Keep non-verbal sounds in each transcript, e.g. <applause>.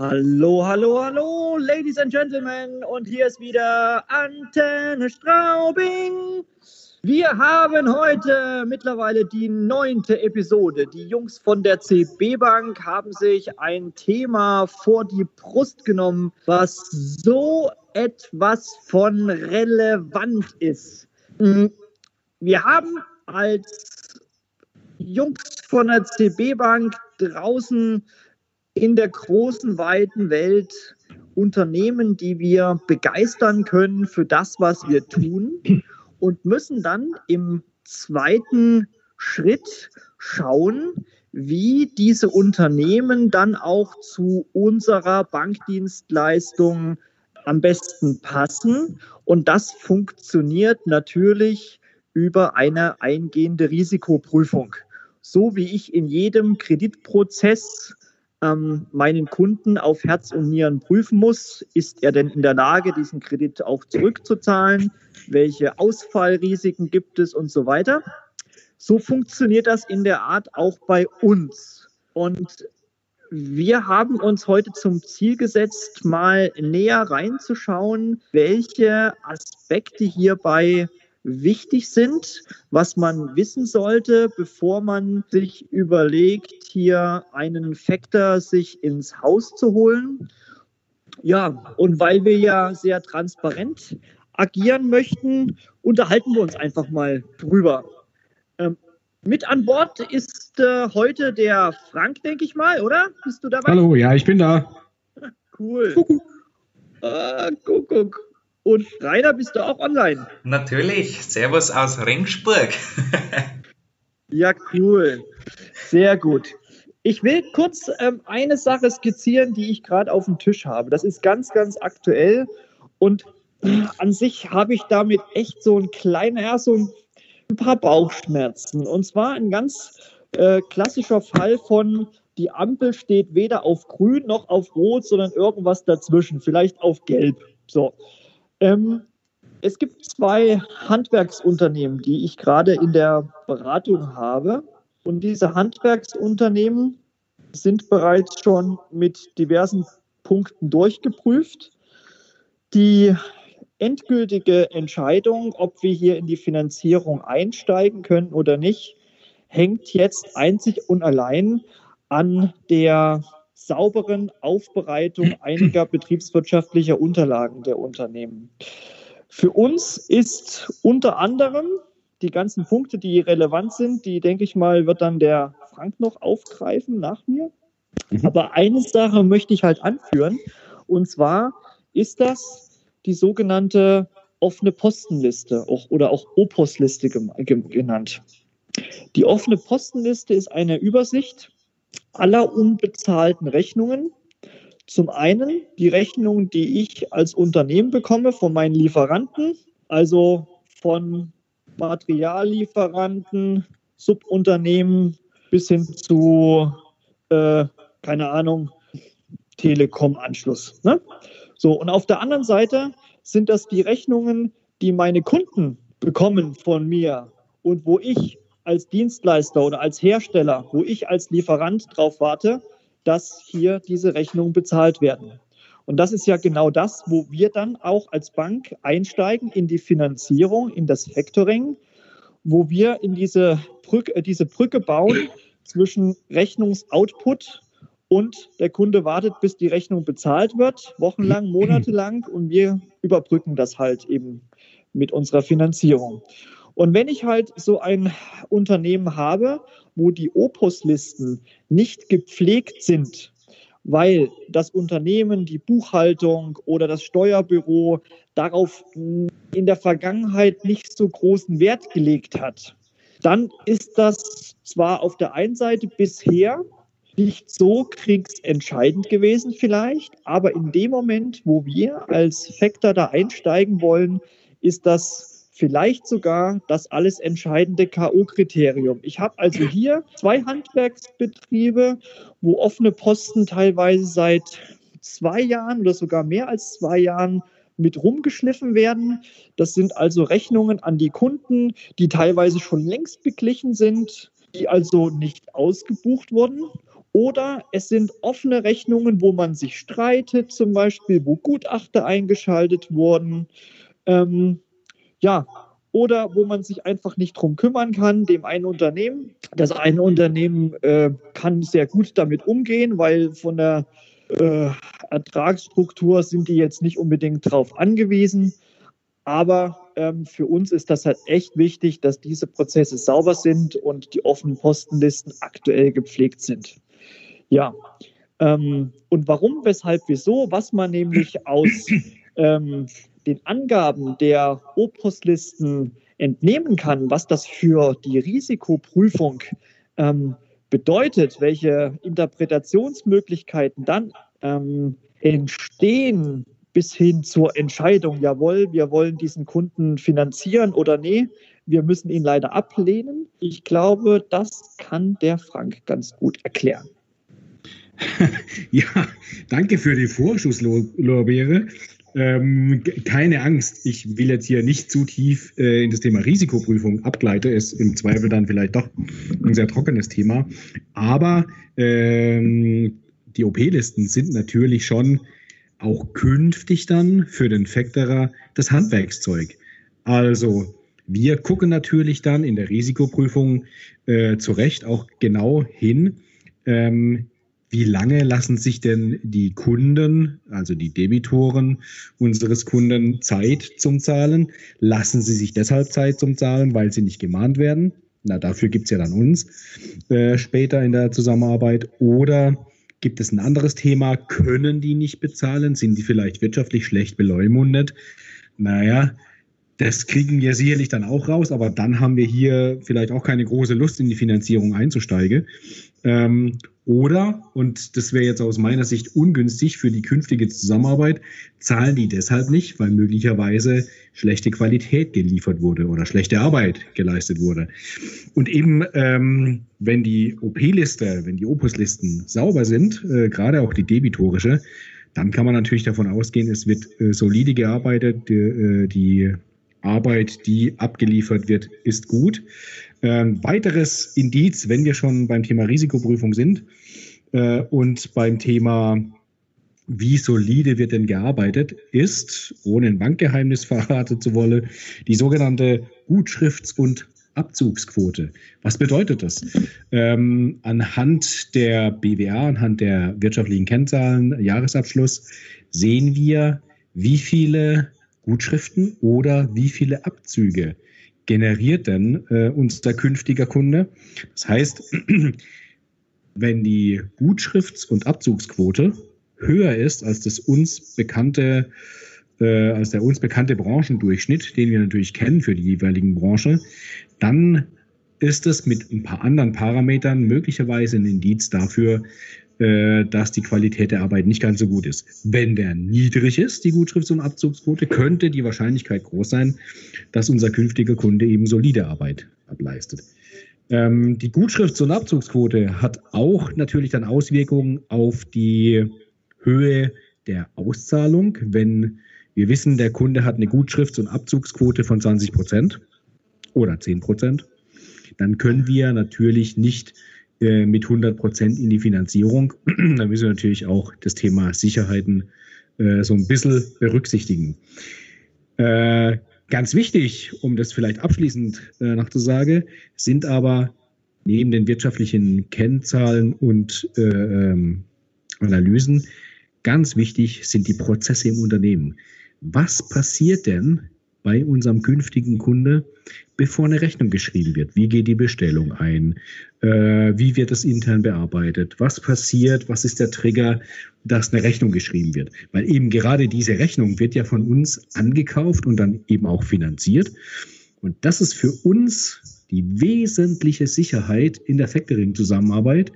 Hallo, hallo, hallo, Ladies and Gentlemen, und hier ist wieder Antenne Straubing. Wir haben heute mittlerweile die neunte Episode. Die Jungs von der CB Bank haben sich ein Thema vor die Brust genommen, was so etwas von relevant ist. Mhm. Wir haben als Jungs von der CB Bank draußen in der großen, weiten Welt Unternehmen, die wir begeistern können für das, was wir tun und müssen dann im zweiten Schritt schauen, wie diese Unternehmen dann auch zu unserer Bankdienstleistung am besten passen. Und das funktioniert natürlich über eine eingehende Risikoprüfung. So wie ich in jedem Kreditprozess ähm, meinen Kunden auf Herz und Nieren prüfen muss. Ist er denn in der Lage, diesen Kredit auch zurückzuzahlen? Welche Ausfallrisiken gibt es und so weiter? So funktioniert das in der Art auch bei uns. Und wir haben uns heute zum Ziel gesetzt, mal näher reinzuschauen, welche Aspekte hierbei wichtig sind, was man wissen sollte, bevor man sich überlegt, hier einen Factor sich ins Haus zu holen. Ja, und weil wir ja sehr transparent agieren möchten, unterhalten wir uns einfach mal drüber. Ähm, mit an Bord ist äh, heute der Frank, denke ich mal, oder? Bist du dabei? Hallo, ja, ich bin da. Cool. Kuckuck. Äh, Kuckuck. Und Rainer, bist du auch online? Natürlich. Servus aus Ringsburg. <laughs> ja, cool. Sehr gut. Ich will kurz ähm, eine Sache skizzieren, die ich gerade auf dem Tisch habe. Das ist ganz, ganz aktuell. Und äh, <clears throat> an sich habe ich damit echt so ein kleiner, so ein paar Bauchschmerzen. Und zwar ein ganz äh, klassischer Fall von, die Ampel steht weder auf grün noch auf rot, sondern irgendwas dazwischen, vielleicht auf gelb. So. Ähm, es gibt zwei Handwerksunternehmen, die ich gerade in der Beratung habe. Und diese Handwerksunternehmen sind bereits schon mit diversen Punkten durchgeprüft. Die endgültige Entscheidung, ob wir hier in die Finanzierung einsteigen können oder nicht, hängt jetzt einzig und allein an der sauberen Aufbereitung einiger betriebswirtschaftlicher Unterlagen der Unternehmen. Für uns ist unter anderem die ganzen Punkte, die relevant sind, die denke ich mal, wird dann der Frank noch aufgreifen nach mir. Mhm. Aber eine Sache möchte ich halt anführen, und zwar ist das die sogenannte offene Postenliste oder auch Opos-Liste genannt. Die offene Postenliste ist eine Übersicht aller unbezahlten Rechnungen. Zum einen die Rechnungen, die ich als Unternehmen bekomme von meinen Lieferanten, also von Materiallieferanten, Subunternehmen bis hin zu, äh, keine Ahnung, Telekom-Anschluss. Ne? So, und auf der anderen Seite sind das die Rechnungen, die meine Kunden bekommen von mir und wo ich als Dienstleister oder als Hersteller, wo ich als Lieferant darauf warte, dass hier diese Rechnungen bezahlt werden. Und das ist ja genau das, wo wir dann auch als Bank einsteigen in die Finanzierung, in das Factoring, wo wir in diese Brücke, äh, diese Brücke bauen zwischen Rechnungsoutput und der Kunde wartet, bis die Rechnung bezahlt wird, wochenlang, <clears throat> monatelang, und wir überbrücken das halt eben mit unserer Finanzierung. Und wenn ich halt so ein Unternehmen habe, wo die Opus-Listen nicht gepflegt sind, weil das Unternehmen, die Buchhaltung oder das Steuerbüro darauf in der Vergangenheit nicht so großen Wert gelegt hat, dann ist das zwar auf der einen Seite bisher nicht so kriegsentscheidend gewesen vielleicht, aber in dem Moment, wo wir als Factor da einsteigen wollen, ist das vielleicht sogar das alles entscheidende K.O.-Kriterium. Ich habe also hier zwei Handwerksbetriebe, wo offene Posten teilweise seit zwei Jahren oder sogar mehr als zwei Jahren mit rumgeschliffen werden. Das sind also Rechnungen an die Kunden, die teilweise schon längst beglichen sind, die also nicht ausgebucht wurden Oder es sind offene Rechnungen, wo man sich streitet, zum Beispiel, wo Gutachter eingeschaltet wurden. Ähm, ja, oder wo man sich einfach nicht drum kümmern kann, dem einen Unternehmen. Das eine Unternehmen äh, kann sehr gut damit umgehen, weil von der äh, Ertragsstruktur sind die jetzt nicht unbedingt darauf angewiesen. Aber ähm, für uns ist das halt echt wichtig, dass diese Prozesse sauber sind und die offenen Postenlisten aktuell gepflegt sind. Ja, ähm, und warum, weshalb, wieso, was man nämlich aus ähm, den Angaben der Opostlisten entnehmen kann, was das für die Risikoprüfung ähm, bedeutet, welche Interpretationsmöglichkeiten dann ähm, entstehen bis hin zur Entscheidung, jawohl, wir wollen diesen Kunden finanzieren oder nee, wir müssen ihn leider ablehnen. Ich glaube, das kann der Frank ganz gut erklären. <laughs> ja, danke für die Vorschusslorbeere. Ähm, keine Angst, ich will jetzt hier nicht zu tief äh, in das Thema Risikoprüfung abgleiten, ist im Zweifel dann vielleicht doch ein sehr trockenes Thema. Aber ähm, die OP-Listen sind natürlich schon auch künftig dann für den Factorer das Handwerkszeug. Also wir gucken natürlich dann in der Risikoprüfung äh, zu Recht auch genau hin, ähm, wie lange lassen sich denn die Kunden, also die Debitoren unseres Kunden Zeit zum Zahlen? Lassen sie sich deshalb Zeit zum Zahlen, weil sie nicht gemahnt werden? Na, dafür gibt's ja dann uns äh, später in der Zusammenarbeit. Oder gibt es ein anderes Thema? Können die nicht bezahlen? Sind die vielleicht wirtschaftlich schlecht beleumundet? Naja, das kriegen wir sicherlich dann auch raus, aber dann haben wir hier vielleicht auch keine große Lust, in die Finanzierung einzusteigen. Ähm, oder, und das wäre jetzt aus meiner Sicht ungünstig für die künftige Zusammenarbeit, zahlen die deshalb nicht, weil möglicherweise schlechte Qualität geliefert wurde oder schlechte Arbeit geleistet wurde. Und eben, ähm, wenn die OP-Liste, wenn die Opus-Listen sauber sind, äh, gerade auch die debitorische, dann kann man natürlich davon ausgehen, es wird äh, solide gearbeitet, die, äh, die Arbeit, die abgeliefert wird, ist gut. Ähm, weiteres Indiz, wenn wir schon beim Thema Risikoprüfung sind äh, und beim Thema, wie solide wird denn gearbeitet, ist, ohne ein Bankgeheimnis <laughs> verraten zu wollen, die sogenannte Gutschrifts- und Abzugsquote. Was bedeutet das? Ähm, anhand der BWA, anhand der wirtschaftlichen Kennzahlen, Jahresabschluss, sehen wir, wie viele Gutschriften oder wie viele Abzüge generiert denn äh, unser künftiger Kunde? Das heißt, <clears throat> wenn die Gutschrifts- und Abzugsquote höher ist als das uns bekannte äh, als der uns bekannte Branchendurchschnitt, den wir natürlich kennen für die jeweiligen Branche, dann ist es mit ein paar anderen Parametern möglicherweise ein Indiz dafür, dass die Qualität der Arbeit nicht ganz so gut ist. Wenn der niedrig ist, die Gutschrifts- und Abzugsquote, könnte die Wahrscheinlichkeit groß sein, dass unser künftiger Kunde eben solide Arbeit ableistet. Ähm, die Gutschrifts- und Abzugsquote hat auch natürlich dann Auswirkungen auf die Höhe der Auszahlung. Wenn wir wissen, der Kunde hat eine Gutschrifts- und Abzugsquote von 20 Prozent oder 10 Prozent, dann können wir natürlich nicht äh, mit 100 Prozent in die Finanzierung. <clears throat> da müssen wir natürlich auch das Thema Sicherheiten äh, so ein bisschen berücksichtigen. Äh, ganz wichtig, um das vielleicht abschließend äh, noch zu sagen, sind aber neben den wirtschaftlichen Kennzahlen und äh, ähm, Analysen ganz wichtig sind die Prozesse im Unternehmen. Was passiert denn, bei unserem künftigen Kunde, bevor eine Rechnung geschrieben wird. Wie geht die Bestellung ein? Äh, wie wird es intern bearbeitet? Was passiert? Was ist der Trigger, dass eine Rechnung geschrieben wird? Weil eben gerade diese Rechnung wird ja von uns angekauft und dann eben auch finanziert. Und das ist für uns die wesentliche Sicherheit in der Factoring-Zusammenarbeit.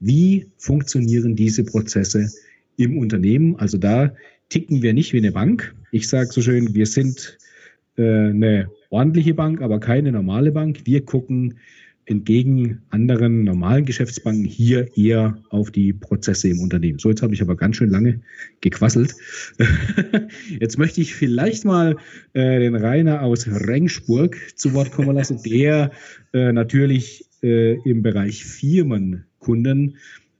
Wie funktionieren diese Prozesse im Unternehmen? Also da ticken wir nicht wie eine Bank. Ich sage so schön, wir sind eine ordentliche Bank, aber keine normale Bank. Wir gucken entgegen anderen normalen Geschäftsbanken hier eher auf die Prozesse im Unternehmen. So, jetzt habe ich aber ganz schön lange gequasselt. <laughs> jetzt möchte ich vielleicht mal äh, den Rainer aus Rengsburg zu Wort kommen lassen, der äh, natürlich äh, im Bereich Firmenkunden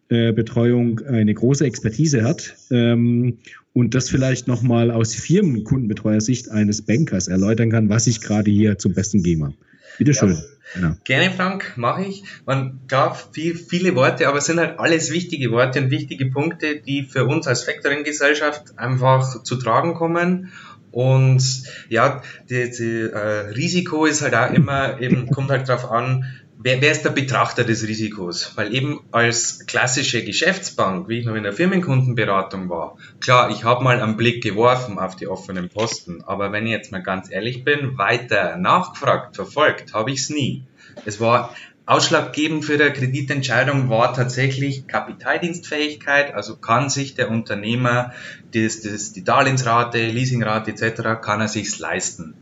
Betreuung eine große Expertise hat ähm, und das vielleicht nochmal aus Firmenkundenbetreuersicht eines Bankers erläutern kann, was ich gerade hier zum Besten gebe. Bitte schön. Ja. Genau. Gerne, Frank, mache ich. Man, klar, viel, viele Worte, aber es sind halt alles wichtige Worte und wichtige Punkte, die für uns als Factoring-Gesellschaft einfach zu tragen kommen. Und ja, die äh, Risiko ist halt auch immer, eben kommt halt drauf an, wer, wer ist der Betrachter des Risikos? Weil eben als klassische Geschäftsbank, wie ich noch in der Firmenkundenberatung war, klar, ich habe mal einen Blick geworfen auf die offenen Posten, aber wenn ich jetzt mal ganz ehrlich bin, weiter nachgefragt, verfolgt, habe ich es nie. Es war Ausschlaggebend für die Kreditentscheidung war tatsächlich Kapitaldienstfähigkeit, also kann sich der Unternehmer das, das, die Darlehensrate, Leasingrate etc. kann er sich's leisten.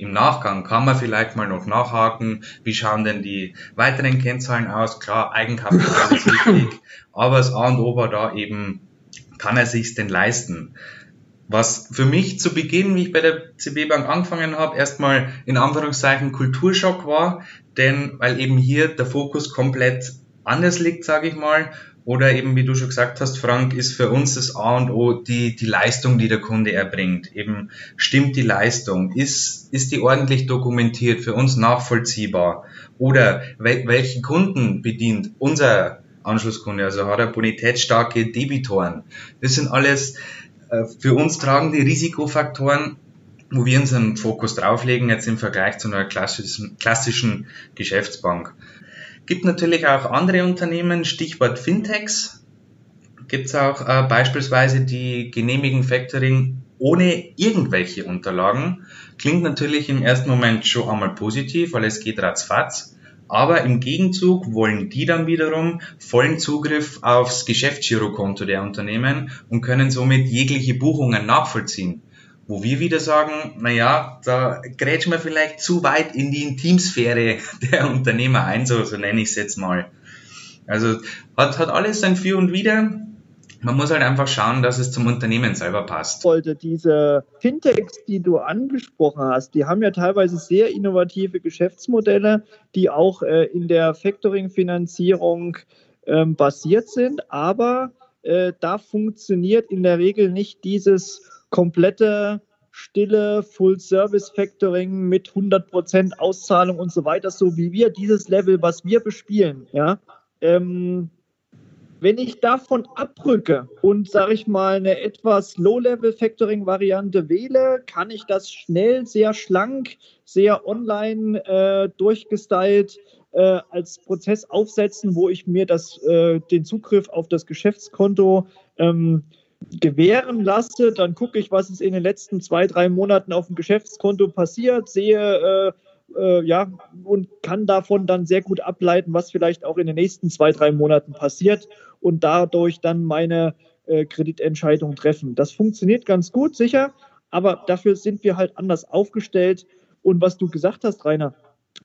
Im Nachgang kann man vielleicht mal noch nachhaken, wie schauen denn die weiteren Kennzahlen aus? Klar, Eigenkapital ist <laughs> wichtig, aber das A und O war da eben, kann er sich's denn leisten? Was für mich zu Beginn, wie ich bei der CB Bank angefangen habe, erstmal in Anführungszeichen Kulturschock war, denn weil eben hier der Fokus komplett anders liegt, sage ich mal, oder eben, wie du schon gesagt hast, Frank, ist für uns das A und O die, die Leistung, die der Kunde erbringt. Eben stimmt die Leistung? Ist, ist die ordentlich dokumentiert, für uns nachvollziehbar? Oder wel, welche Kunden bedient unser Anschlusskunde? Also hat er bonitätsstarke Debitoren? Das sind alles äh, für uns tragende Risikofaktoren, wo wir unseren Fokus drauflegen, jetzt im Vergleich zu einer klassischen, klassischen Geschäftsbank. Gibt natürlich auch andere Unternehmen, Stichwort Fintechs. Gibt es auch äh, beispielsweise die genehmigen Factoring ohne irgendwelche Unterlagen. Klingt natürlich im ersten Moment schon einmal positiv, weil es geht ratzfatz. Aber im Gegenzug wollen die dann wiederum vollen Zugriff aufs Geschäftsgirokonto der Unternehmen und können somit jegliche Buchungen nachvollziehen. Wo wir wieder sagen, naja, da grätschen wir vielleicht zu weit in die Intimsphäre <laughs> der Unternehmer ein, so, so nenne ich es jetzt mal. Also hat, hat alles sein Für und Wider. Man muss halt einfach schauen, dass es zum Unternehmen selber passt. Wollte diese Fintechs, die du angesprochen hast, die haben ja teilweise sehr innovative Geschäftsmodelle, die auch äh, in der Factoring-Finanzierung äh, basiert sind, aber äh, da funktioniert in der Regel nicht dieses komplette stille Full-Service-Factoring mit 100% Auszahlung und so weiter, so wie wir dieses Level, was wir bespielen, ja, ähm, wenn ich davon abrücke und, sage ich mal, eine etwas Low-Level-Factoring-Variante wähle, kann ich das schnell, sehr schlank, sehr online äh, durchgestylt äh, als Prozess aufsetzen, wo ich mir das, äh, den Zugriff auf das Geschäftskonto ähm, gewähren lasse, dann gucke ich, was ist in den letzten zwei, drei Monaten auf dem Geschäftskonto passiert, sehe, äh, äh, ja, und kann davon dann sehr gut ableiten, was vielleicht auch in den nächsten zwei, drei Monaten passiert und dadurch dann meine äh, Kreditentscheidung treffen. Das funktioniert ganz gut, sicher, aber dafür sind wir halt anders aufgestellt. Und was du gesagt hast, Rainer,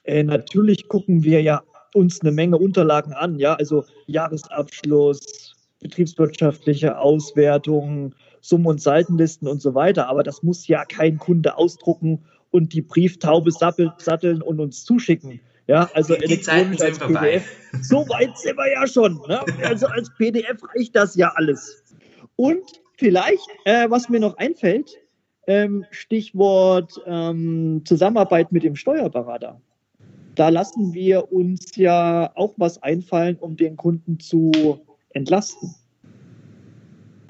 äh, natürlich gucken wir ja uns eine Menge Unterlagen an, ja, also Jahresabschluss, betriebswirtschaftliche Auswertungen, Summen- und Seitenlisten und so weiter. Aber das muss ja kein Kunde ausdrucken und die Brieftaube satteln und uns zuschicken. Ja, also die Zeiten sind vorbei. So weit sind wir ja schon. Ne? Also als PDF reicht das ja alles. Und vielleicht, äh, was mir noch einfällt, ähm, Stichwort ähm, Zusammenarbeit mit dem Steuerberater. Da lassen wir uns ja auch was einfallen, um den Kunden zu entlasten.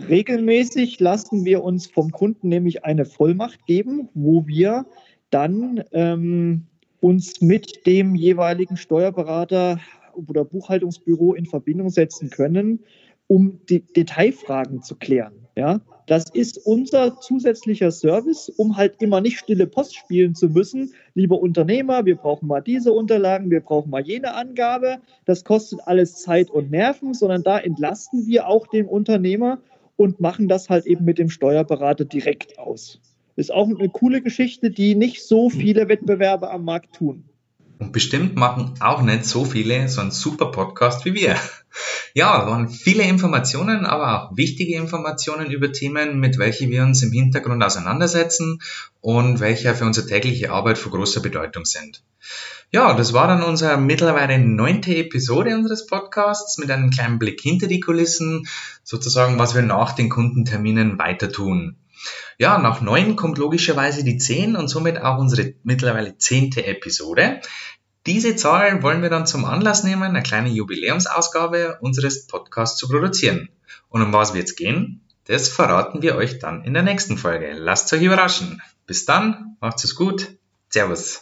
Regelmäßig lassen wir uns vom Kunden nämlich eine Vollmacht geben, wo wir dann ähm, uns mit dem jeweiligen Steuerberater oder Buchhaltungsbüro in Verbindung setzen können, um die Detailfragen zu klären. Ja, das ist unser zusätzlicher Service, um halt immer nicht stille Post spielen zu müssen. Lieber Unternehmer, wir brauchen mal diese Unterlagen, wir brauchen mal jene Angabe. Das kostet alles Zeit und Nerven, sondern da entlasten wir auch den Unternehmer und machen das halt eben mit dem Steuerberater direkt aus. Ist auch eine coole Geschichte, die nicht so viele Wettbewerber am Markt tun. Und bestimmt machen auch nicht so viele so einen super Podcast wie wir. Ja, waren viele Informationen, aber auch wichtige Informationen über Themen, mit welchen wir uns im Hintergrund auseinandersetzen und welche für unsere tägliche Arbeit von großer Bedeutung sind. Ja, das war dann unsere mittlerweile neunte Episode unseres Podcasts mit einem kleinen Blick hinter die Kulissen, sozusagen, was wir nach den Kundenterminen weiter tun. Ja, nach neun kommt logischerweise die zehn und somit auch unsere mittlerweile zehnte Episode. Diese Zahl wollen wir dann zum Anlass nehmen, eine kleine Jubiläumsausgabe unseres Podcasts zu produzieren. Und um was wird's gehen? Das verraten wir euch dann in der nächsten Folge. Lasst euch überraschen. Bis dann, macht's es gut. Servus.